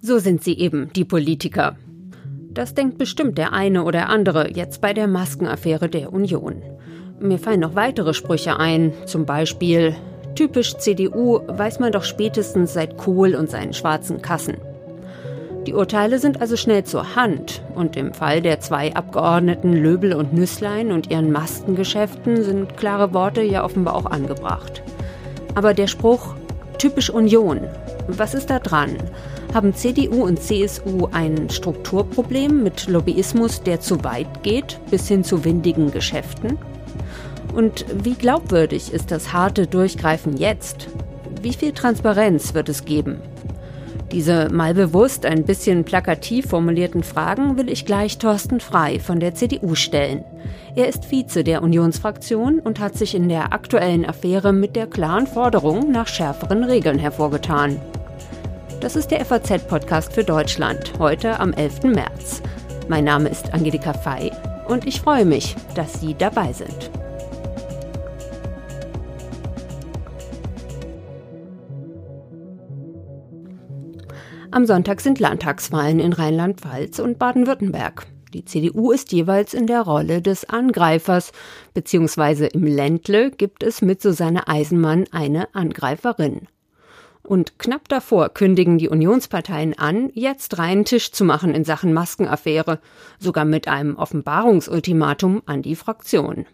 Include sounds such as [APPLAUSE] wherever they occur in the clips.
So sind sie eben, die Politiker. Das denkt bestimmt der eine oder andere jetzt bei der Maskenaffäre der Union. Mir fallen noch weitere Sprüche ein, zum Beispiel typisch CDU weiß man doch spätestens seit Kohl und seinen schwarzen Kassen. Die Urteile sind also schnell zur Hand und im Fall der zwei Abgeordneten Löbel und Nüsslein und ihren Maskengeschäften sind klare Worte ja offenbar auch angebracht. Aber der Spruch typisch Union, was ist da dran? Haben CDU und CSU ein Strukturproblem mit Lobbyismus, der zu weit geht, bis hin zu windigen Geschäften? Und wie glaubwürdig ist das harte Durchgreifen jetzt? Wie viel Transparenz wird es geben? Diese mal bewusst ein bisschen plakativ formulierten Fragen will ich gleich Thorsten Frei von der CDU stellen. Er ist Vize der Unionsfraktion und hat sich in der aktuellen Affäre mit der klaren Forderung nach schärferen Regeln hervorgetan. Das ist der FAZ-Podcast für Deutschland, heute am 11. März. Mein Name ist Angelika Fey und ich freue mich, dass Sie dabei sind. Am Sonntag sind Landtagswahlen in Rheinland-Pfalz und Baden-Württemberg. Die CDU ist jeweils in der Rolle des Angreifers, beziehungsweise im Ländle gibt es mit Susanne Eisenmann eine Angreiferin. Und knapp davor kündigen die Unionsparteien an, jetzt reinen Tisch zu machen in Sachen Maskenaffäre, sogar mit einem Offenbarungsultimatum an die Fraktion.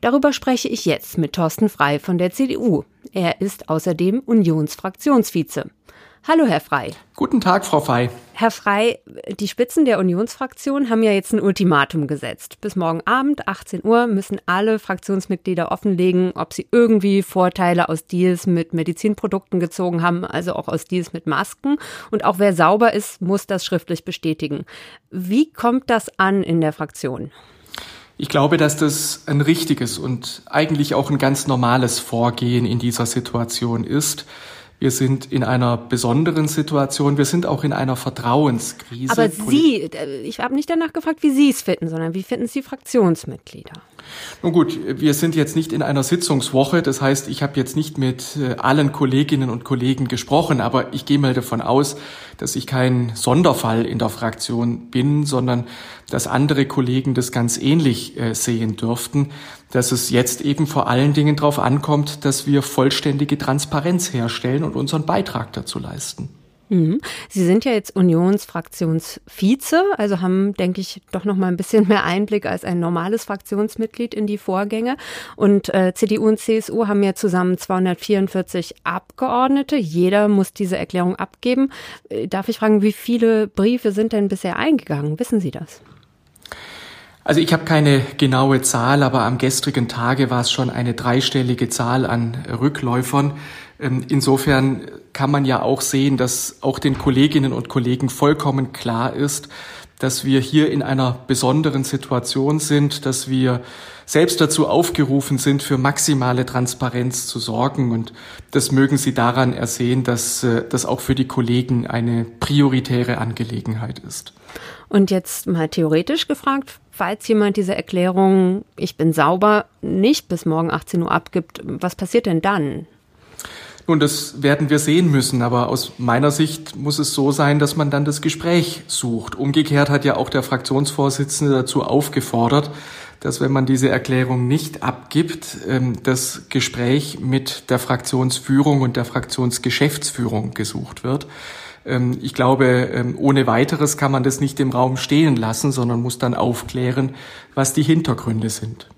Darüber spreche ich jetzt mit Thorsten Frei von der CDU. Er ist außerdem Unionsfraktionsvize. Hallo, Herr Frei. Guten Tag, Frau Frei. Herr Frei, die Spitzen der Unionsfraktion haben ja jetzt ein Ultimatum gesetzt. Bis morgen Abend, 18 Uhr, müssen alle Fraktionsmitglieder offenlegen, ob sie irgendwie Vorteile aus Deals mit Medizinprodukten gezogen haben, also auch aus Deals mit Masken. Und auch wer sauber ist, muss das schriftlich bestätigen. Wie kommt das an in der Fraktion? Ich glaube, dass das ein richtiges und eigentlich auch ein ganz normales Vorgehen in dieser Situation ist. Wir sind in einer besonderen Situation. Wir sind auch in einer Vertrauenskrise. Aber Sie, äh, ich habe nicht danach gefragt, wie Sie es finden, sondern wie finden Sie Fraktionsmitglieder? Nun gut, wir sind jetzt nicht in einer Sitzungswoche. Das heißt, ich habe jetzt nicht mit äh, allen Kolleginnen und Kollegen gesprochen, aber ich gehe mal davon aus, dass ich kein Sonderfall in der Fraktion bin, sondern dass andere Kollegen das ganz ähnlich äh, sehen dürften, dass es jetzt eben vor allen Dingen darauf ankommt, dass wir vollständige Transparenz herstellen und unseren Beitrag dazu leisten. Mhm. Sie sind ja jetzt Unionsfraktionsvize, also haben, denke ich, doch noch mal ein bisschen mehr Einblick als ein normales Fraktionsmitglied in die Vorgänge. Und äh, CDU und CSU haben ja zusammen 244 Abgeordnete. Jeder muss diese Erklärung abgeben. Äh, darf ich fragen, wie viele Briefe sind denn bisher eingegangen? Wissen Sie das? Also ich habe keine genaue Zahl, aber am gestrigen Tage war es schon eine dreistellige Zahl an Rückläufern. Ähm, insofern kann man ja auch sehen, dass auch den Kolleginnen und Kollegen vollkommen klar ist, dass wir hier in einer besonderen Situation sind, dass wir selbst dazu aufgerufen sind, für maximale Transparenz zu sorgen. Und das mögen Sie daran ersehen, dass äh, das auch für die Kollegen eine prioritäre Angelegenheit ist. Und jetzt mal theoretisch gefragt, falls jemand diese Erklärung, ich bin sauber, nicht bis morgen 18 Uhr abgibt, was passiert denn dann? Nun, das werden wir sehen müssen, aber aus meiner Sicht muss es so sein, dass man dann das Gespräch sucht. Umgekehrt hat ja auch der Fraktionsvorsitzende dazu aufgefordert, dass wenn man diese Erklärung nicht abgibt, ähm, das Gespräch mit der Fraktionsführung und der Fraktionsgeschäftsführung gesucht wird. Ähm, ich glaube, ähm, ohne weiteres kann man das nicht im Raum stehen lassen, sondern muss dann aufklären, was die Hintergründe sind.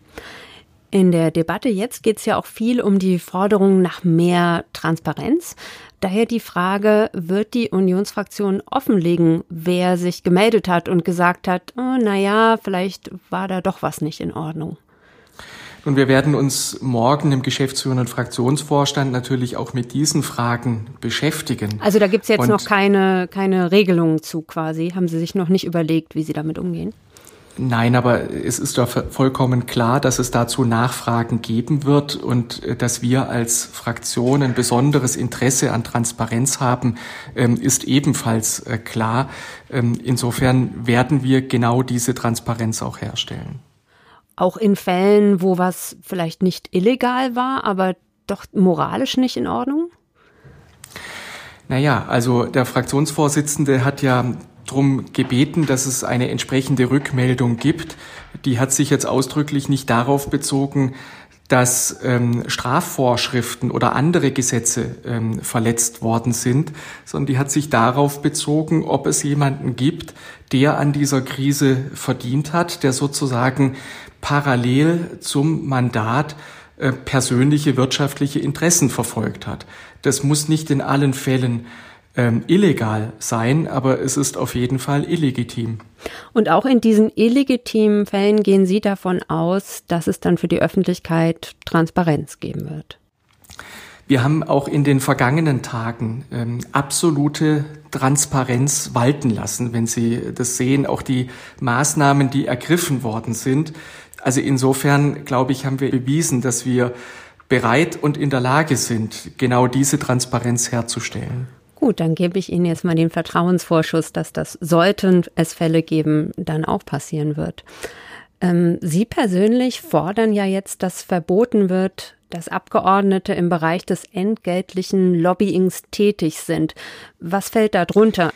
In der Debatte jetzt geht es ja auch viel um die Forderung nach mehr Transparenz. Daher die Frage, wird die Unionsfraktion offenlegen, wer sich gemeldet hat und gesagt hat, oh, naja, vielleicht war da doch was nicht in Ordnung? Und wir werden uns morgen im geschäftsführenden Fraktionsvorstand natürlich auch mit diesen Fragen beschäftigen. Also da gibt es jetzt und noch keine, keine Regelungen zu quasi. Haben Sie sich noch nicht überlegt, wie Sie damit umgehen? Nein, aber es ist doch vollkommen klar, dass es dazu Nachfragen geben wird und äh, dass wir als Fraktion ein besonderes Interesse an Transparenz haben, ähm, ist ebenfalls äh, klar. Ähm, insofern werden wir genau diese Transparenz auch herstellen. Auch in Fällen, wo was vielleicht nicht illegal war, aber doch moralisch nicht in Ordnung? Naja, also der Fraktionsvorsitzende hat ja darum gebeten, dass es eine entsprechende Rückmeldung gibt. Die hat sich jetzt ausdrücklich nicht darauf bezogen, dass ähm, Strafvorschriften oder andere Gesetze ähm, verletzt worden sind, sondern die hat sich darauf bezogen, ob es jemanden gibt, der an dieser Krise verdient hat, der sozusagen parallel zum Mandat äh, persönliche wirtschaftliche Interessen verfolgt hat. Das muss nicht in allen Fällen ähm, illegal sein, aber es ist auf jeden Fall illegitim. Und auch in diesen illegitimen Fällen gehen Sie davon aus, dass es dann für die Öffentlichkeit Transparenz geben wird. Wir haben auch in den vergangenen Tagen ähm, absolute Transparenz walten lassen, wenn Sie das sehen, auch die Maßnahmen, die ergriffen worden sind. Also insofern, glaube ich, haben wir bewiesen, dass wir bereit und in der Lage sind, genau diese Transparenz herzustellen. Gut, dann gebe ich Ihnen jetzt mal den Vertrauensvorschuss, dass das, sollten es Fälle geben, dann auch passieren wird. Ähm, Sie persönlich fordern ja jetzt, dass verboten wird, dass Abgeordnete im Bereich des entgeltlichen Lobbyings tätig sind. Was fällt da drunter?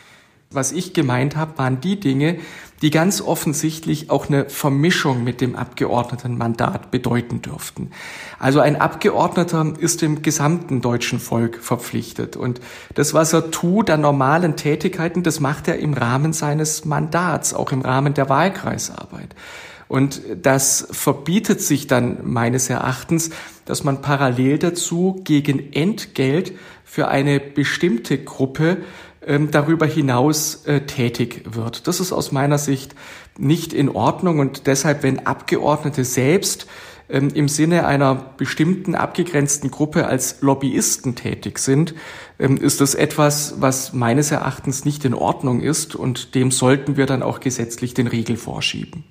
Was ich gemeint habe, waren die Dinge, die ganz offensichtlich auch eine Vermischung mit dem Abgeordnetenmandat bedeuten dürften. Also ein Abgeordneter ist dem gesamten deutschen Volk verpflichtet. Und das, was er tut an normalen Tätigkeiten, das macht er im Rahmen seines Mandats, auch im Rahmen der Wahlkreisarbeit. Und das verbietet sich dann meines Erachtens, dass man parallel dazu gegen Entgelt für eine bestimmte Gruppe darüber hinaus äh, tätig wird. Das ist aus meiner Sicht nicht in Ordnung und deshalb, wenn Abgeordnete selbst ähm, im Sinne einer bestimmten abgegrenzten Gruppe als Lobbyisten tätig sind, ähm, ist das etwas, was meines Erachtens nicht in Ordnung ist und dem sollten wir dann auch gesetzlich den Riegel vorschieben.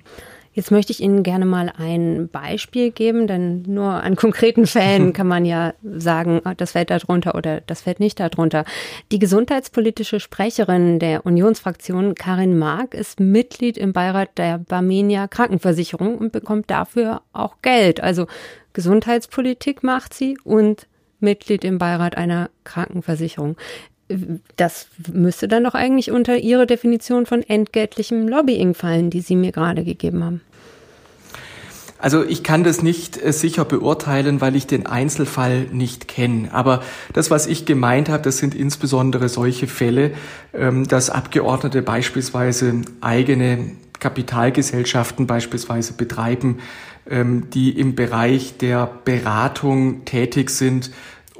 Jetzt möchte ich Ihnen gerne mal ein Beispiel geben, denn nur an konkreten Fällen [LAUGHS] kann man ja sagen, ah, das fällt da drunter oder das fällt nicht da drunter. Die gesundheitspolitische Sprecherin der Unionsfraktion Karin Mark ist Mitglied im Beirat der Barmenia Krankenversicherung und bekommt dafür auch Geld. Also Gesundheitspolitik macht sie und Mitglied im Beirat einer Krankenversicherung das müsste dann doch eigentlich unter Ihre Definition von entgeltlichem Lobbying fallen, die Sie mir gerade gegeben haben. Also ich kann das nicht äh, sicher beurteilen, weil ich den Einzelfall nicht kenne. Aber das, was ich gemeint habe, das sind insbesondere solche Fälle, ähm, dass Abgeordnete beispielsweise eigene Kapitalgesellschaften beispielsweise betreiben, ähm, die im Bereich der Beratung tätig sind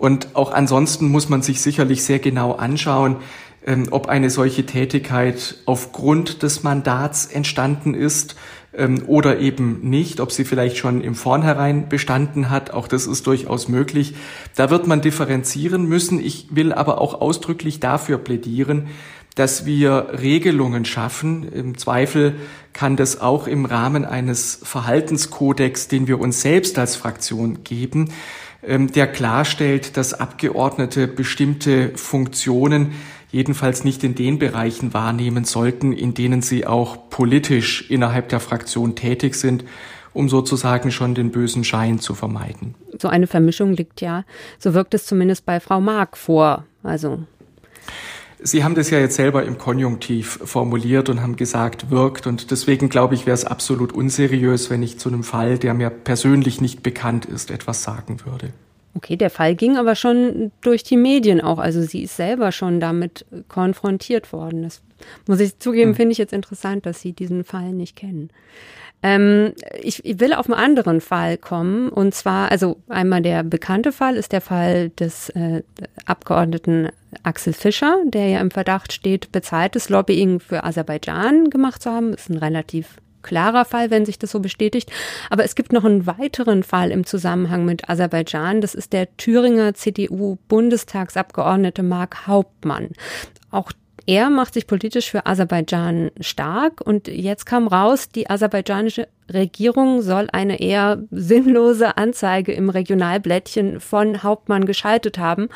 und auch ansonsten muss man sich sicherlich sehr genau anschauen, ähm, ob eine solche Tätigkeit aufgrund des Mandats entstanden ist ähm, oder eben nicht, ob sie vielleicht schon im Vornherein bestanden hat. Auch das ist durchaus möglich. Da wird man differenzieren müssen. Ich will aber auch ausdrücklich dafür plädieren, dass wir Regelungen schaffen. Im Zweifel kann das auch im Rahmen eines Verhaltenskodex, den wir uns selbst als Fraktion geben, der klarstellt, dass Abgeordnete bestimmte Funktionen jedenfalls nicht in den Bereichen wahrnehmen sollten, in denen sie auch politisch innerhalb der Fraktion tätig sind, um sozusagen schon den bösen Schein zu vermeiden. So eine Vermischung liegt ja, so wirkt es zumindest bei Frau Mark vor. Also Sie haben das ja jetzt selber im Konjunktiv formuliert und haben gesagt, wirkt. Und deswegen glaube ich, wäre es absolut unseriös, wenn ich zu einem Fall, der mir persönlich nicht bekannt ist, etwas sagen würde. Okay, der Fall ging aber schon durch die Medien auch. Also sie ist selber schon damit konfrontiert worden. Das muss ich zugeben, hm. finde ich jetzt interessant, dass Sie diesen Fall nicht kennen. Ähm, ich, ich will auf einen anderen Fall kommen. Und zwar, also einmal der bekannte Fall ist der Fall des äh, Abgeordneten Axel Fischer, der ja im Verdacht steht, bezahltes Lobbying für Aserbaidschan gemacht zu haben. Das ist ein relativ klarer Fall, wenn sich das so bestätigt. Aber es gibt noch einen weiteren Fall im Zusammenhang mit Aserbaidschan. Das ist der Thüringer CDU-Bundestagsabgeordnete Mark Hauptmann. Auch er macht sich politisch für Aserbaidschan stark und jetzt kam raus, die aserbaidschanische Regierung soll eine eher sinnlose Anzeige im Regionalblättchen von Hauptmann geschaltet haben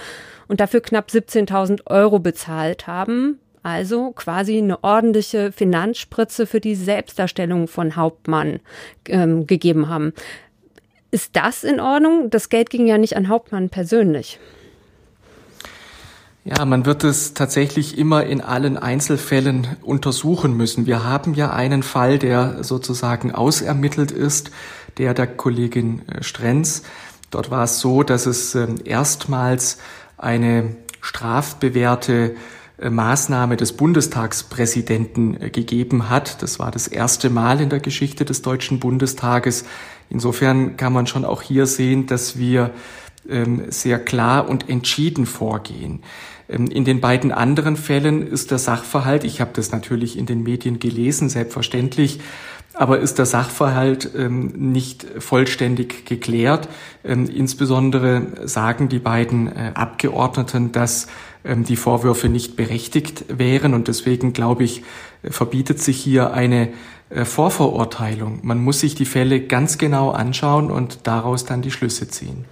und dafür knapp 17.000 Euro bezahlt haben. Also quasi eine ordentliche Finanzspritze für die Selbstdarstellung von Hauptmann ähm, gegeben haben. Ist das in Ordnung? Das Geld ging ja nicht an Hauptmann persönlich. Ja, man wird es tatsächlich immer in allen Einzelfällen untersuchen müssen. Wir haben ja einen Fall, der sozusagen ausermittelt ist, der der Kollegin äh, Strenz. Dort war es so, dass es ähm, erstmals eine strafbewährte äh, Maßnahme des Bundestagspräsidenten äh, gegeben hat. Das war das erste Mal in der Geschichte des Deutschen Bundestages. Insofern kann man schon auch hier sehen, dass wir sehr klar und entschieden vorgehen. Ähm, in den beiden anderen Fällen ist der Sachverhalt, ich habe das natürlich in den Medien gelesen, selbstverständlich, aber ist der Sachverhalt ähm, nicht vollständig geklärt. Ähm, insbesondere sagen die beiden äh, Abgeordneten, dass ähm, die Vorwürfe nicht berechtigt wären und deswegen glaube ich, verbietet sich hier eine äh, Vorverurteilung. Man muss sich die Fälle ganz genau anschauen und daraus dann die Schlüsse ziehen.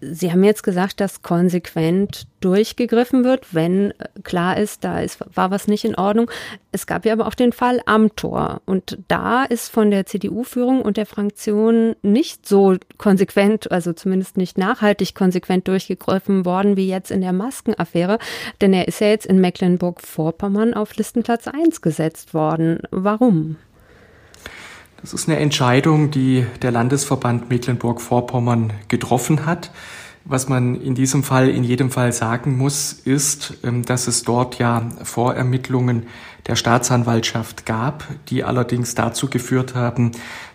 Sie haben jetzt gesagt, dass konsequent durchgegriffen wird, wenn äh, klar ist, da ist, war was nicht in Ordnung. Es gab ja aber auch den Fall Amtor. Und da ist von der CDU-Führung und der Fraktion nicht so konsequent, also zumindest nicht nachhaltig konsequent durchgegriffen worden wie jetzt in der Maskenaffäre. Denn er ist ja jetzt in Mecklenburg-Vorpommern auf Listenplatz 1 gesetzt worden. Warum? Das ist eine Entscheidung, die der Landesverband Mecklenburg-Vorpommern getroffen hat. Was man in diesem Fall in jedem Fall sagen muss, ist, ähm, dass es dort ja Vorermittlungen der Staatsanwaltschaft gab, die allerdings dazu geführt haben,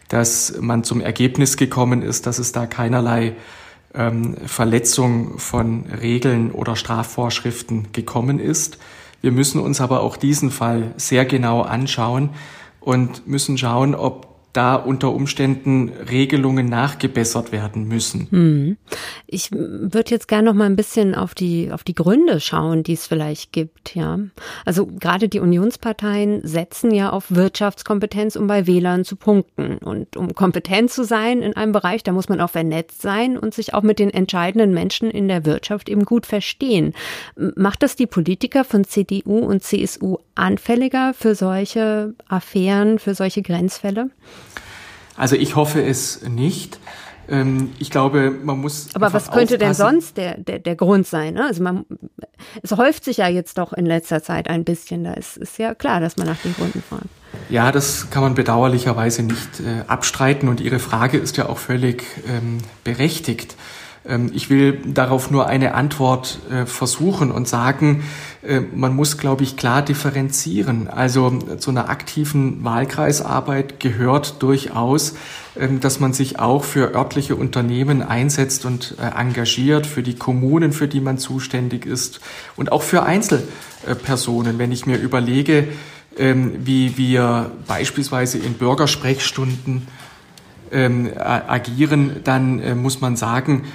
dass man zum Ergebnis gekommen ist, dass es da keinerlei ähm, Verletzung von Regeln oder Strafvorschriften gekommen ist. Wir müssen uns aber auch diesen Fall sehr genau anschauen und müssen schauen, ob da unter Umständen Regelungen nachgebessert werden müssen. Hm. Ich würde jetzt gerne noch mal ein bisschen auf die auf die Gründe schauen, die es vielleicht gibt, ja. Also gerade die Unionsparteien setzen ja auf Wirtschaftskompetenz, um bei Wählern zu punkten und um kompetent zu sein in einem Bereich, da muss man auch vernetzt sein und sich auch mit den entscheidenden Menschen in der Wirtschaft eben gut verstehen. Macht das die Politiker von CDU und CSU anfälliger für solche Affären, für solche Grenzfälle? Also ich hoffe es nicht. Ähm, ich glaube, man muss. Aber was könnte denn sonst der, der, der Grund sein? Ne? Also man, es häuft sich ja jetzt doch in letzter Zeit ein bisschen. Da ist, ist ja klar, dass man nach den Gründen fragt. Ja, das kann man bedauerlicherweise nicht äh, abstreiten und Ihre Frage ist ja auch völlig ähm, berechtigt. Ähm, ich will darauf nur eine Antwort äh, versuchen und sagen, äh, man muss, glaube ich, klar differenzieren. Also zu einer aktiven Wahlkreisarbeit gehört durchaus, ähm, dass man sich auch für örtliche Unternehmen einsetzt und äh, engagiert, für die Kommunen, für die man zuständig ist und auch für Einzelpersonen. Wenn ich mir überlege, ähm, wie wir beispielsweise in Bürgersprechstunden agieren, dann muss man sagen,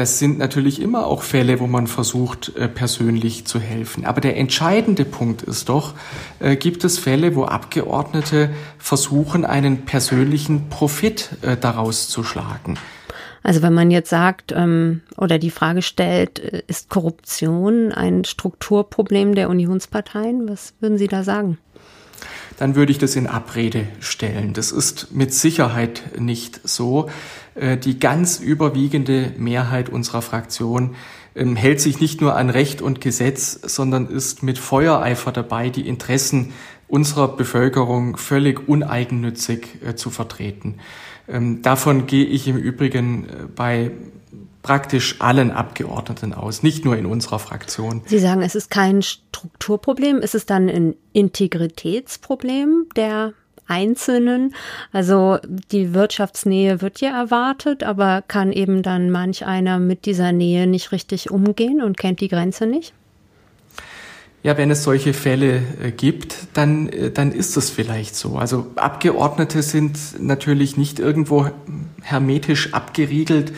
das sind natürlich immer auch Fälle, wo man versucht, äh, persönlich zu helfen. Aber der entscheidende Punkt ist doch, äh, gibt es Fälle, wo Abgeordnete versuchen, einen persönlichen Profit äh, daraus zu schlagen? Also wenn man jetzt sagt ähm, oder die Frage stellt, ist Korruption ein Strukturproblem der Unionsparteien? Was würden Sie da sagen? Dann würde ich das in Abrede stellen. Das ist mit Sicherheit nicht so. Äh, die ganz überwiegende Mehrheit unserer Fraktion ähm, hält sich nicht nur an Recht und Gesetz, sondern ist mit Feuereifer dabei, die Interessen unserer Bevölkerung völlig uneigennützig äh, zu vertreten. Ähm, davon gehe ich im Übrigen äh, bei praktisch allen Abgeordneten aus, nicht nur in unserer Fraktion. Sie sagen, es ist kein Strukturproblem, ist es dann ein Integritätsproblem der Einzelnen? Also die Wirtschaftsnähe wird ja erwartet, aber kann eben dann manch einer mit dieser Nähe nicht richtig umgehen und kennt die Grenze nicht? Ja, wenn es solche Fälle äh, gibt, dann, äh, dann ist es vielleicht so. Also Abgeordnete sind natürlich nicht irgendwo hermetisch abgeriegelt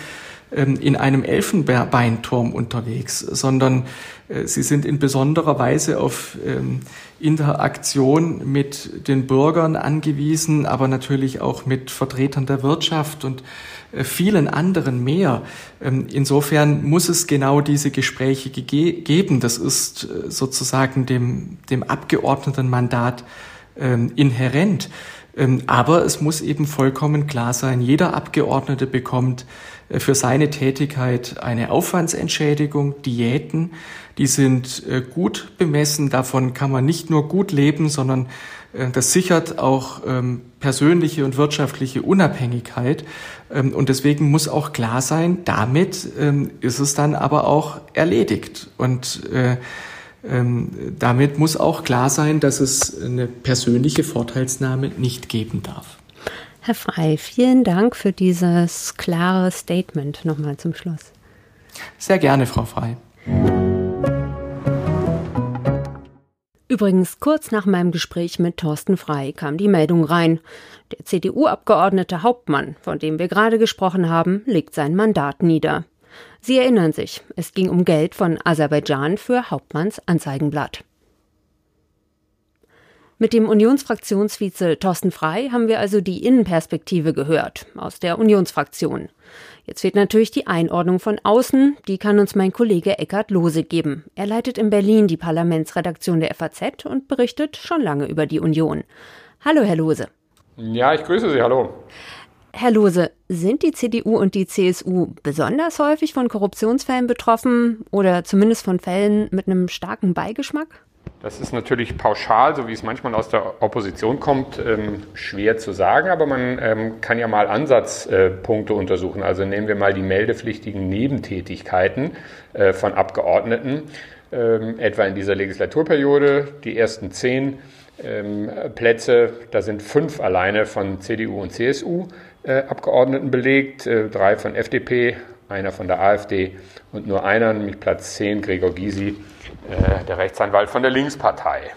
in einem Elfenbeinturm unterwegs, sondern äh, sie sind in besonderer Weise auf ähm, Interaktion mit den Bürgern angewiesen, aber natürlich auch mit Vertretern der Wirtschaft und äh, vielen anderen mehr. Ähm, insofern muss es genau diese Gespräche geben. Das ist äh, sozusagen dem, dem Abgeordnetenmandat inhärent. Ähm, aber es muss eben vollkommen klar sein, jeder Abgeordnete bekommt äh, für seine Tätigkeit eine Aufwandsentschädigung, Diäten, die sind äh, gut bemessen. Davon kann man nicht nur gut leben, sondern äh, das sichert auch ähm, persönliche und wirtschaftliche Unabhängigkeit. Ähm, und deswegen muss auch klar sein, damit ist es dann aber auch erledigt. Und ähm, damit muss auch klar sein, dass es eine persönliche Vorteilsnahme nicht geben darf. Herr Frei, vielen Dank für dieses klare Statement nochmal zum Schluss. Sehr gerne, Frau Frei. Übrigens, kurz nach meinem Gespräch mit Thorsten Frei kam die Meldung rein. Der CDU-Abgeordnete Hauptmann, von dem wir gerade gesprochen haben, legt sein Mandat nieder. Sie erinnern sich, es ging um Geld von Aserbaidschan für Hauptmanns Anzeigenblatt. Mit dem Unionsfraktionsvize Thorsten Frei haben wir also die Innenperspektive gehört, aus der Unionsfraktion. Jetzt fehlt natürlich die Einordnung von außen, die kann uns mein Kollege Eckhard Lose geben. Er leitet in Berlin die Parlamentsredaktion der FAZ und berichtet schon lange über die Union. Hallo, Herr Lose. Ja, ich grüße Sie, hallo. Herr Lose, sind die CDU und die CSU besonders häufig von Korruptionsfällen betroffen oder zumindest von Fällen mit einem starken Beigeschmack? Das ist natürlich pauschal, so wie es manchmal aus der Opposition kommt, ähm, schwer zu sagen, aber man ähm, kann ja mal Ansatzpunkte untersuchen. Also nehmen wir mal die meldepflichtigen Nebentätigkeiten äh, von Abgeordneten, ähm, etwa in dieser Legislaturperiode. Die ersten zehn Plätze, da sind fünf alleine von CDU und CSU äh, Abgeordneten belegt, äh, drei von FDP, einer von der AfD und nur einer, nämlich Platz 10, Gregor Gysi, äh, der Rechtsanwalt von der Linkspartei.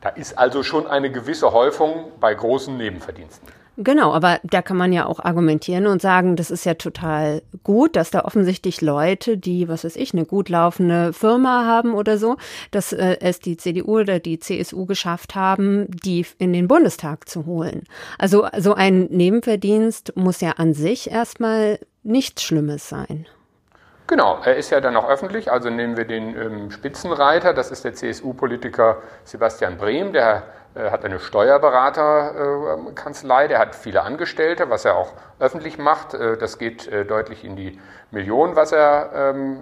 Da ist also schon eine gewisse Häufung bei großen Nebenverdiensten. Genau, aber da kann man ja auch argumentieren und sagen, das ist ja total gut, dass da offensichtlich Leute, die, was weiß ich, eine gut laufende Firma haben oder so, dass äh, es die CDU oder die CSU geschafft haben, die in den Bundestag zu holen. Also so ein Nebenverdienst muss ja an sich erstmal nichts Schlimmes sein. Genau, er ist ja dann auch öffentlich. Also nehmen wir den ähm, Spitzenreiter, das ist der CSU-Politiker Sebastian Brehm, der hat eine Steuerberaterkanzlei, der hat viele Angestellte, was er auch öffentlich macht. Äh, das geht äh, deutlich in die Millionen, was er ähm,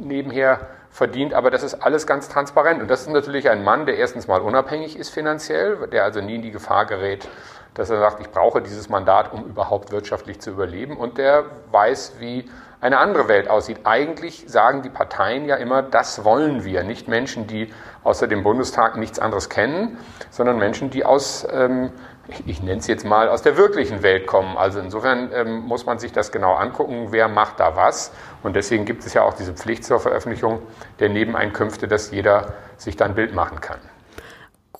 nebenher verdient, aber das ist alles ganz transparent. Und das ist natürlich ein Mann, der erstens mal unabhängig ist finanziell, der also nie in die Gefahr gerät, dass er sagt, ich brauche dieses Mandat, um überhaupt wirtschaftlich zu überleben. Und der weiß, wie eine andere Welt aussieht. Eigentlich sagen die Parteien ja immer, das wollen wir. Nicht Menschen, die außer dem Bundestag nichts anderes kennen, sondern Menschen, die aus, ähm, ich nenne es jetzt mal, aus der wirklichen Welt kommen. Also insofern ähm, muss man sich das genau angucken, wer macht da was. Und deswegen gibt es ja auch diese Pflicht zur Veröffentlichung der Nebeneinkünfte, dass jeder sich dann ein Bild machen kann.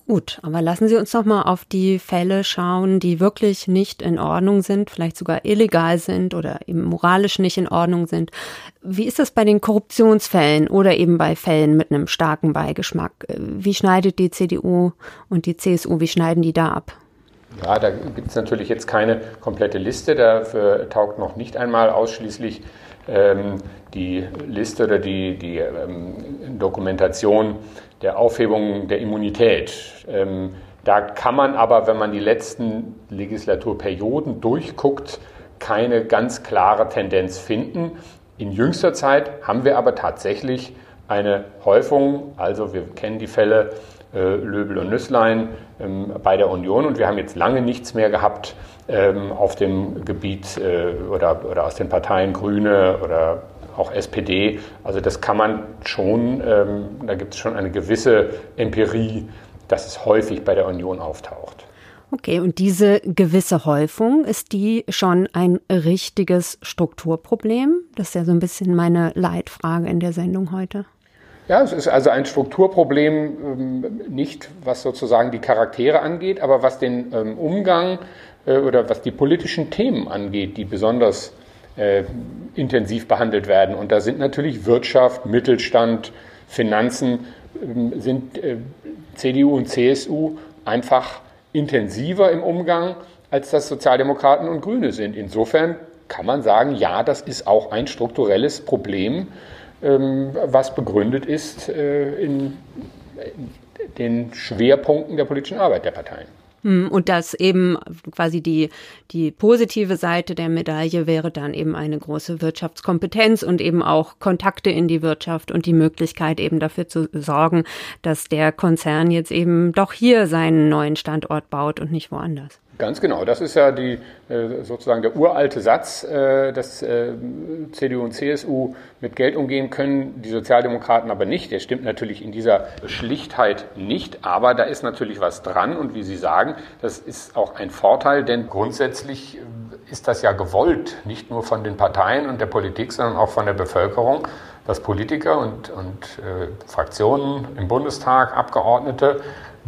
Gut, aber lassen Sie uns noch mal auf die Fälle schauen, die wirklich nicht in Ordnung sind, vielleicht sogar illegal sind oder eben moralisch nicht in Ordnung sind. Wie ist das bei den Korruptionsfällen oder eben bei Fällen mit einem starken Beigeschmack? Wie schneidet die CDU und die CSU, wie schneiden die da ab? Ja, da gibt es natürlich jetzt keine komplette Liste. Dafür taugt noch nicht einmal ausschließlich ähm, die Liste oder die, die ähm, Dokumentation der Aufhebung der Immunität. Ähm, da kann man aber, wenn man die letzten Legislaturperioden durchguckt, keine ganz klare Tendenz finden. In jüngster Zeit haben wir aber tatsächlich eine Häufung, also wir kennen die Fälle äh, Löbel und Nüsslein ähm, bei der Union und wir haben jetzt lange nichts mehr gehabt ähm, auf dem Gebiet äh, oder, oder aus den Parteien Grüne oder auch SPD. Also das kann man schon, ähm, da gibt es schon eine gewisse Empirie, dass es häufig bei der Union auftaucht. Okay, und diese gewisse Häufung, ist die schon ein richtiges Strukturproblem? Das ist ja so ein bisschen meine Leitfrage in der Sendung heute. Ja, es ist also ein Strukturproblem, ähm, nicht was sozusagen die Charaktere angeht, aber was den ähm, Umgang äh, oder was die politischen Themen angeht, die besonders äh, intensiv behandelt werden. Und da sind natürlich Wirtschaft, Mittelstand, Finanzen, äh, sind äh, CDU und CSU einfach intensiver im Umgang, als das Sozialdemokraten und Grüne sind. Insofern kann man sagen, ja, das ist auch ein strukturelles Problem, ähm, was begründet ist äh, in den Schwerpunkten der politischen Arbeit der Parteien. Hm, und das eben quasi die, die positive Seite der Medaille wäre dann eben eine große Wirtschaftskompetenz und eben auch Kontakte in die Wirtschaft und die Möglichkeit eben dafür zu sorgen, dass der Konzern jetzt eben doch hier seinen neuen Standort baut und nicht woanders. Ganz genau. Das ist ja die, äh, sozusagen der uralte Satz, äh, dass äh, CDU und CSU mit Geld umgehen können, die Sozialdemokraten aber nicht. Der stimmt natürlich in dieser Schlichtheit nicht, aber da ist natürlich was dran und wie Sie sagen, das ist auch ein Vorteil, denn grundsätzlich ist das ja gewollt, nicht nur von den Parteien und der Politik, sondern auch von der Bevölkerung, dass Politiker und, und äh, Fraktionen im Bundestag, Abgeordnete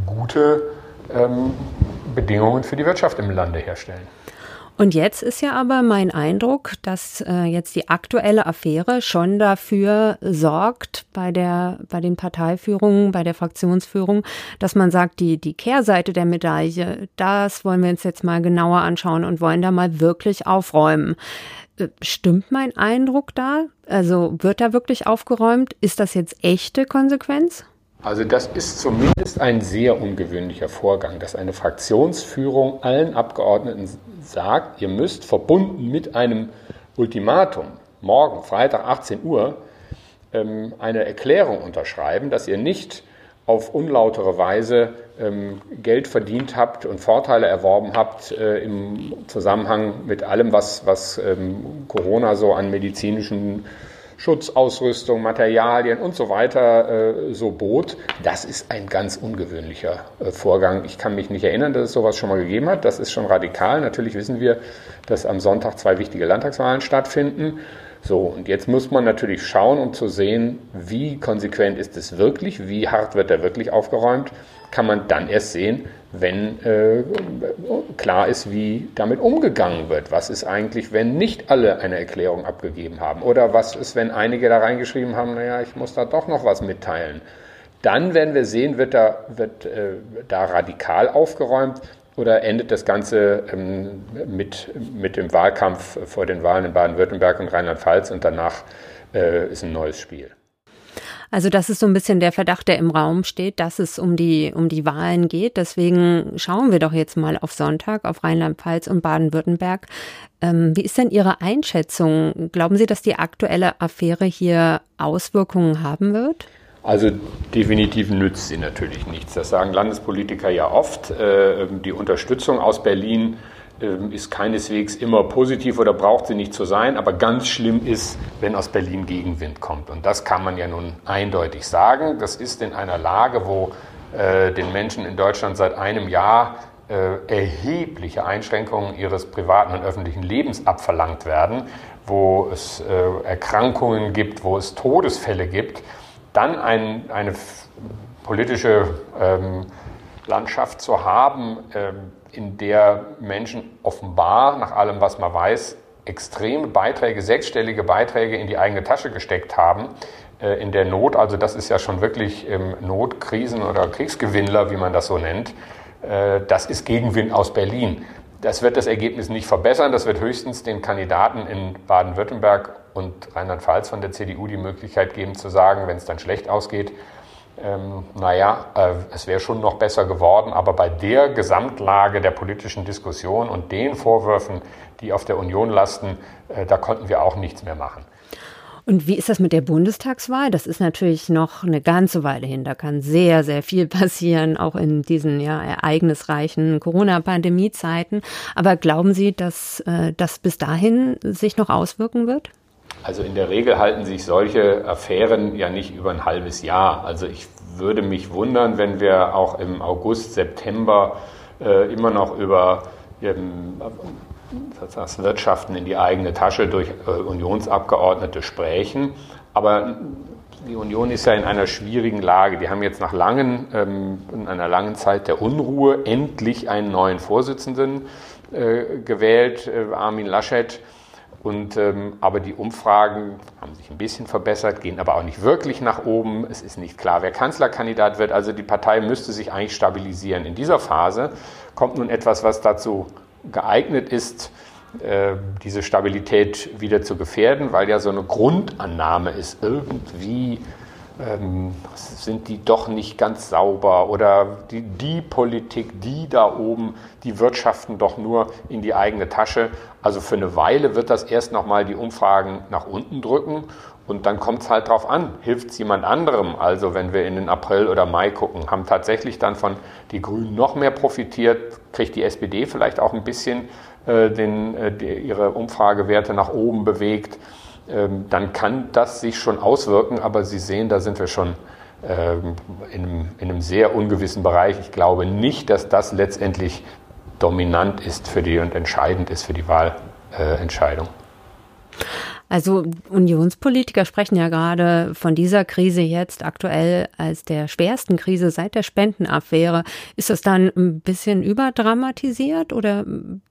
gute ähm, Bedingungen für die Wirtschaft im Lande herstellen. Und jetzt ist ja aber mein Eindruck, dass äh, jetzt die aktuelle Affäre schon dafür sorgt bei der, bei den Parteiführungen, bei der Fraktionsführung, dass man sagt, die, die Kehrseite der Medaille, das wollen wir uns jetzt mal genauer anschauen und wollen da mal wirklich aufräumen. Äh, stimmt mein Eindruck da? Also wird da wirklich aufgeräumt? Ist das jetzt echte Konsequenz? Also das ist zumindest ein sehr ungewöhnlicher Vorgang, dass eine Fraktionsführung allen Abgeordneten sagt, ihr müsst verbunden mit einem Ultimatum morgen, Freitag 18 Uhr, ähm, eine Erklärung unterschreiben, dass ihr nicht auf unlautere Weise ähm, Geld verdient habt und Vorteile erworben habt äh, im Zusammenhang mit allem, was, was ähm, Corona so an medizinischen Schutzausrüstung, Materialien und so weiter äh, so bot. Das ist ein ganz ungewöhnlicher äh, Vorgang. Ich kann mich nicht erinnern, dass es sowas schon mal gegeben hat. Das ist schon radikal. Natürlich wissen wir, dass am Sonntag zwei wichtige Landtagswahlen stattfinden. So, und jetzt muss man natürlich schauen, um zu sehen, wie konsequent ist es wirklich, wie hart wird er wirklich aufgeräumt, kann man dann erst sehen, wenn äh, klar ist, wie damit umgegangen wird. Was ist eigentlich, wenn nicht alle eine Erklärung abgegeben haben? Oder was ist, wenn einige da reingeschrieben haben, naja, ich muss da doch noch was mitteilen? Dann werden wir sehen, wird da, wird, äh, da radikal aufgeräumt oder endet das Ganze ähm, mit, mit dem Wahlkampf vor den Wahlen in Baden-Württemberg und Rheinland-Pfalz und danach äh, ist ein neues Spiel. Also das ist so ein bisschen der Verdacht, der im Raum steht, dass es um die, um die Wahlen geht. Deswegen schauen wir doch jetzt mal auf Sonntag, auf Rheinland-Pfalz und Baden-Württemberg. Ähm, wie ist denn Ihre Einschätzung? Glauben Sie, dass die aktuelle Affäre hier Auswirkungen haben wird? Also definitiv nützt sie natürlich nichts. Das sagen Landespolitiker ja oft. Äh, die Unterstützung aus Berlin ist keineswegs immer positiv oder braucht sie nicht zu sein, aber ganz schlimm ist, wenn aus Berlin Gegenwind kommt. Und das kann man ja nun eindeutig sagen. Das ist in einer Lage, wo äh, den Menschen in Deutschland seit einem Jahr äh, erhebliche Einschränkungen ihres privaten und öffentlichen Lebens abverlangt werden, wo es äh, Erkrankungen gibt, wo es Todesfälle gibt, dann ein, eine politische ähm, Landschaft zu haben, ähm, in der Menschen offenbar, nach allem, was man weiß, extreme Beiträge, sechsstellige Beiträge in die eigene Tasche gesteckt haben, äh, in der Not. Also das ist ja schon wirklich ähm, Not, Krisen oder Kriegsgewinnler, wie man das so nennt. Äh, das ist Gegenwind aus Berlin. Das wird das Ergebnis nicht verbessern. Das wird höchstens den Kandidaten in Baden-Württemberg und Rheinland-Pfalz von der CDU die Möglichkeit geben zu sagen, wenn es dann schlecht ausgeht, ähm, naja, äh, es wäre schon noch besser geworden, aber bei der Gesamtlage der politischen Diskussion und den Vorwürfen, die auf der Union lasten, äh, da konnten wir auch nichts mehr machen. Und wie ist das mit der Bundestagswahl? Das ist natürlich noch eine ganze Weile hin. Da kann sehr, sehr viel [LAUGHS] passieren, auch in diesen ja, ereignisreichen Corona-Pandemie-Zeiten. Aber glauben Sie, dass äh, das bis dahin sich noch auswirken wird? Also in der Regel halten sich solche Affären ja nicht über ein halbes Jahr. Also ich würde mich wundern, wenn wir auch im August, September äh, immer noch über ähm, Wirtschaften in die eigene Tasche durch äh, Unionsabgeordnete sprechen. Aber die Union ist ja in einer schwierigen Lage. Die haben jetzt nach langen, ähm, in einer langen Zeit der Unruhe endlich einen neuen Vorsitzenden äh, gewählt, äh, Armin Laschet. Und, ähm, aber die Umfragen haben sich ein bisschen verbessert, gehen aber auch nicht wirklich nach oben. Es ist nicht klar, wer Kanzlerkandidat wird. Also die Partei müsste sich eigentlich stabilisieren. In dieser Phase kommt nun etwas, was dazu geeignet ist, äh, diese Stabilität wieder zu gefährden, weil ja so eine Grundannahme ist, irgendwie ähm, sind die doch nicht ganz sauber? Oder die, die Politik, die da oben, die wirtschaften doch nur in die eigene Tasche. Also für eine Weile wird das erst nochmal die Umfragen nach unten drücken. Und dann kommt es halt drauf an, hilft es jemand anderem? Also wenn wir in den April oder Mai gucken, haben tatsächlich dann von die Grünen noch mehr profitiert, kriegt die SPD vielleicht auch ein bisschen äh, den, äh, die, ihre Umfragewerte nach oben bewegt, dann kann das sich schon auswirken, aber Sie sehen, da sind wir schon ähm, in einem, in einem sehr ungewissen Bereich. Ich glaube nicht, dass das letztendlich dominant ist für die und entscheidend ist für die Wahlentscheidung. Also Unionspolitiker sprechen ja gerade von dieser Krise jetzt aktuell als der schwersten Krise seit der Spendenaffäre. Ist das dann ein bisschen überdramatisiert oder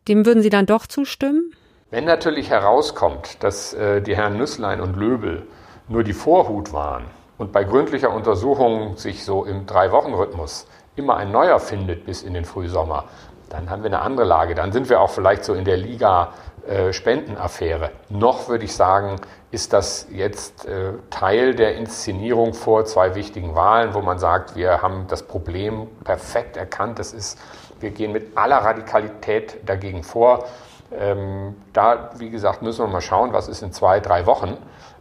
dem würden Sie dann doch zustimmen? Wenn natürlich herauskommt, dass äh, die Herren Nüsslein und Löbel nur die Vorhut waren und bei gründlicher Untersuchung sich so im Drei-Wochen-Rhythmus immer ein neuer findet bis in den Frühsommer, dann haben wir eine andere Lage. Dann sind wir auch vielleicht so in der Liga äh, Spendenaffäre. Noch würde ich sagen, ist das jetzt äh, Teil der Inszenierung vor zwei wichtigen Wahlen, wo man sagt, wir haben das Problem perfekt erkannt. Das ist, wir gehen mit aller Radikalität dagegen vor. Ähm, da, wie gesagt, müssen wir mal schauen, was ist in zwei, drei Wochen.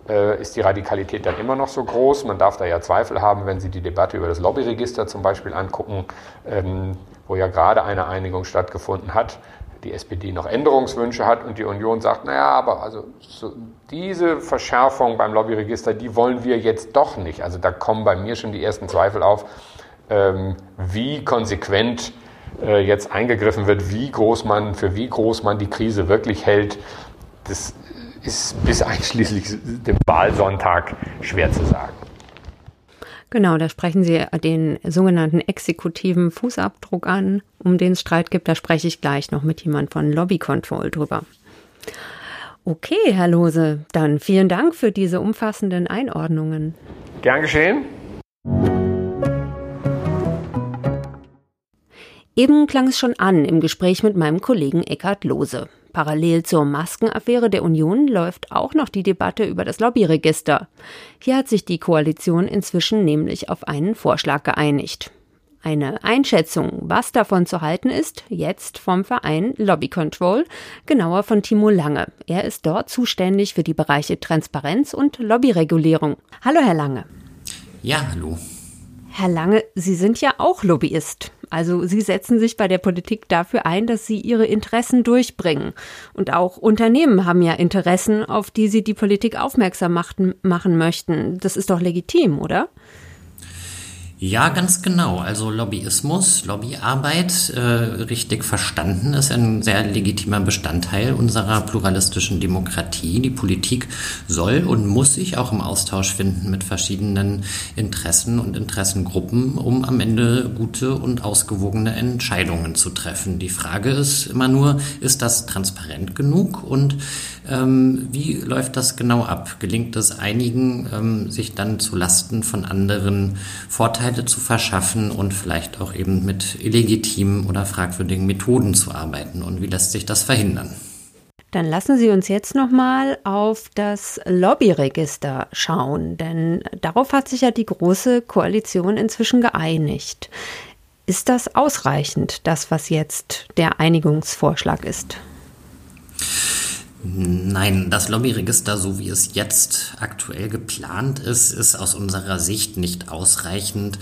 Äh, ist die Radikalität dann immer noch so groß? Man darf da ja Zweifel haben, wenn Sie die Debatte über das Lobbyregister zum Beispiel angucken, ähm, wo ja gerade eine Einigung stattgefunden hat die SPD noch Änderungswünsche hat und die Union sagt, naja, aber also so diese Verschärfung beim Lobbyregister, die wollen wir jetzt doch nicht. Also da kommen bei mir schon die ersten Zweifel auf, ähm, wie konsequent äh, jetzt eingegriffen wird, wie groß man, für wie groß man die Krise wirklich hält. Das ist bis einschließlich dem Wahlsonntag schwer zu sagen. Genau, da sprechen Sie den sogenannten exekutiven Fußabdruck an, um den es Streit gibt. Da spreche ich gleich noch mit jemand von Lobby Control drüber. Okay, Herr Lose, dann vielen Dank für diese umfassenden Einordnungen. Gern geschehen. Eben klang es schon an im Gespräch mit meinem Kollegen Eckhard Lose. Parallel zur Maskenaffäre der Union läuft auch noch die Debatte über das Lobbyregister. Hier hat sich die Koalition inzwischen nämlich auf einen Vorschlag geeinigt. Eine Einschätzung, was davon zu halten ist, jetzt vom Verein Lobby Control, genauer von Timo Lange. Er ist dort zuständig für die Bereiche Transparenz und Lobbyregulierung. Hallo, Herr Lange. Ja, hallo. Herr Lange, Sie sind ja auch Lobbyist. Also Sie setzen sich bei der Politik dafür ein, dass Sie Ihre Interessen durchbringen. Und auch Unternehmen haben ja Interessen, auf die sie die Politik aufmerksam machen, möchten. Das ist doch legitim, oder? Ja, ganz genau. Also Lobbyismus, Lobbyarbeit, äh, richtig verstanden, ist ein sehr legitimer Bestandteil unserer pluralistischen Demokratie. Die Politik soll und muss sich auch im Austausch finden mit verschiedenen Interessen und Interessengruppen, um am Ende gute und ausgewogene Entscheidungen zu treffen. Die Frage ist immer nur, ist das transparent genug und ähm, wie läuft das genau ab? Gelingt es einigen, ähm, sich dann zu Lasten von anderen Vorteile zu verschaffen und vielleicht auch eben mit illegitimen oder fragwürdigen Methoden zu arbeiten? Und wie lässt sich das verhindern? Dann lassen Sie uns jetzt nochmal auf das Lobbyregister schauen, denn darauf hat sich ja die Große Koalition inzwischen geeinigt. Ist das ausreichend, das, was jetzt der Einigungsvorschlag ist? Nein, das Lobbyregister, so wie es jetzt aktuell geplant ist, ist aus unserer Sicht nicht ausreichend.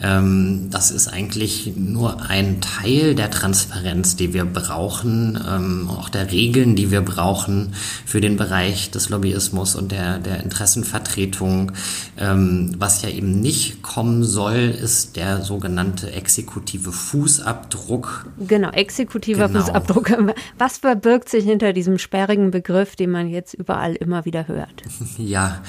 Ähm, das ist eigentlich nur ein Teil der Transparenz, die wir brauchen, ähm, auch der Regeln, die wir brauchen für den Bereich des Lobbyismus und der, der Interessenvertretung. Ähm, was ja eben nicht kommen soll, ist der sogenannte exekutive Fußabdruck. Genau, exekutiver genau. Fußabdruck. [LAUGHS] Was verbirgt sich hinter diesem sperrigen Begriff, den man jetzt überall immer wieder hört? Ja,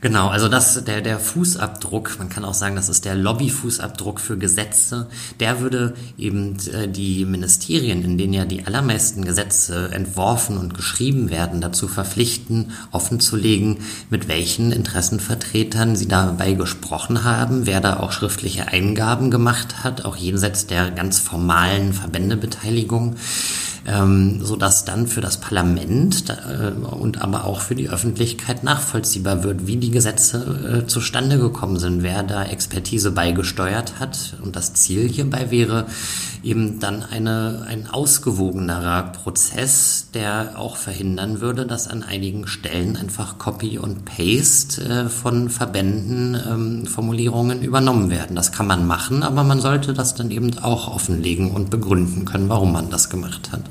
genau. Also das, der, der Fußabdruck, man kann auch sagen, das ist der Lobbyfußabdruck Fußabdruck für Gesetze, der würde eben äh, die Ministerien, in denen ja die allermeisten Gesetze entworfen und geschrieben werden, dazu verpflichten, offenzulegen, mit welchen Interessenvertretern sie dabei gesprochen haben, wer da auch schriftliche Eingaben gemacht hat, auch jenseits der ganz formalen Verbändebeteiligung. Ähm, sodass dann für das Parlament äh, und aber auch für die Öffentlichkeit nachvollziehbar wird, wie die Gesetze äh, zustande gekommen sind, wer da Expertise beigesteuert hat. Und das Ziel hierbei wäre eben dann eine, ein ausgewogenerer Prozess, der auch verhindern würde, dass an einigen Stellen einfach Copy und Paste äh, von Verbänden ähm, Formulierungen übernommen werden. Das kann man machen, aber man sollte das dann eben auch offenlegen und begründen können, warum man das gemacht hat.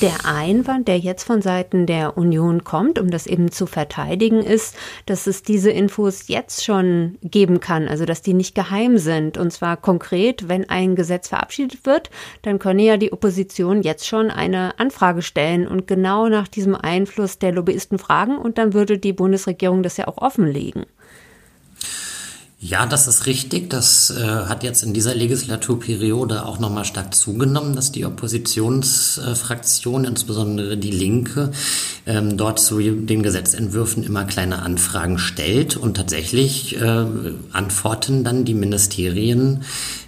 Der Einwand, der jetzt von Seiten der Union kommt, um das eben zu verteidigen, ist, dass es diese Infos jetzt schon geben kann, also dass die nicht geheim sind. Und zwar konkret, wenn ein Gesetz verabschiedet wird, dann könne ja die Opposition jetzt schon eine Anfrage stellen und genau nach diesem Einfluss der Lobbyisten fragen und dann würde die Bundesregierung das ja auch offenlegen. Ja, das ist richtig. Das äh, hat jetzt in dieser Legislaturperiode auch nochmal stark zugenommen, dass die Oppositionsfraktion, insbesondere die Linke, ähm, dort zu den Gesetzentwürfen immer kleine Anfragen stellt und tatsächlich äh, antworten dann die Ministerien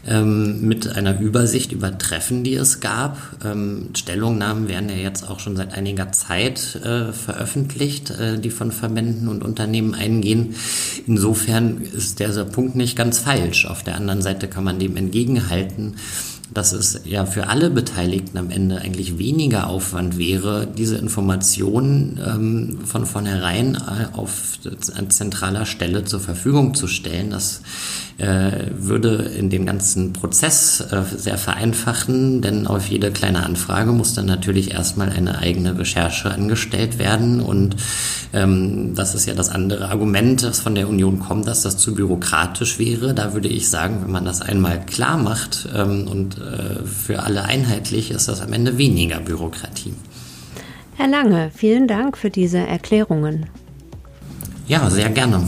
ähm, mit einer Übersicht über Treffen, die es gab. Ähm, Stellungnahmen werden ja jetzt auch schon seit einiger Zeit äh, veröffentlicht, äh, die von Verbänden und Unternehmen eingehen. Insofern ist dieser Punkt nicht ganz falsch. Auf der anderen Seite kann man dem entgegenhalten, dass es ja für alle Beteiligten am Ende eigentlich weniger Aufwand wäre, diese Informationen ähm, von vornherein äh, auf zentraler Stelle zur Verfügung zu stellen. Das äh, würde in den ganzen Prozess äh, sehr vereinfachen, denn auf jede kleine Anfrage muss dann natürlich erstmal eine eigene Recherche angestellt werden und ähm, das ist ja das andere Argument, das von der Union kommt, dass das zu bürokratisch wäre. Da würde ich sagen, wenn man das einmal klar macht ähm, und für alle einheitlich, ist das am Ende weniger Bürokratie. Herr Lange, vielen Dank für diese Erklärungen. Ja, sehr gerne.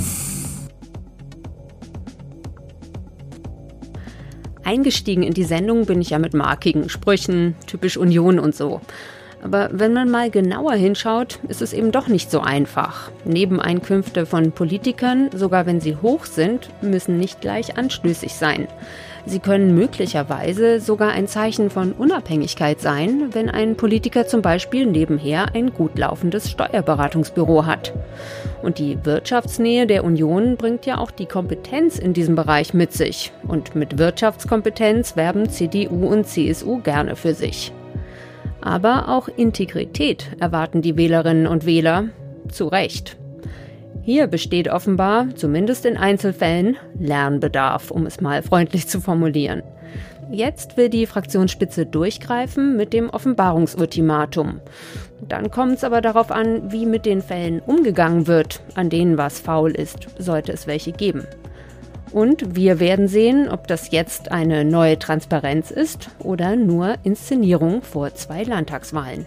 Eingestiegen in die Sendung bin ich ja mit markigen Sprüchen, typisch Union und so. Aber wenn man mal genauer hinschaut, ist es eben doch nicht so einfach. Nebeneinkünfte von Politikern, sogar wenn sie hoch sind, müssen nicht gleich anstößig sein. Sie können möglicherweise sogar ein Zeichen von Unabhängigkeit sein, wenn ein Politiker zum Beispiel nebenher ein gut laufendes Steuerberatungsbüro hat. Und die Wirtschaftsnähe der Union bringt ja auch die Kompetenz in diesem Bereich mit sich. Und mit Wirtschaftskompetenz werben CDU und CSU gerne für sich. Aber auch Integrität erwarten die Wählerinnen und Wähler zu Recht. Hier besteht offenbar, zumindest in Einzelfällen, Lernbedarf, um es mal freundlich zu formulieren. Jetzt will die Fraktionsspitze durchgreifen mit dem Offenbarungsultimatum. Dann kommt es aber darauf an, wie mit den Fällen umgegangen wird, an denen was faul ist, sollte es welche geben. Und wir werden sehen, ob das jetzt eine neue Transparenz ist oder nur Inszenierung vor zwei Landtagswahlen.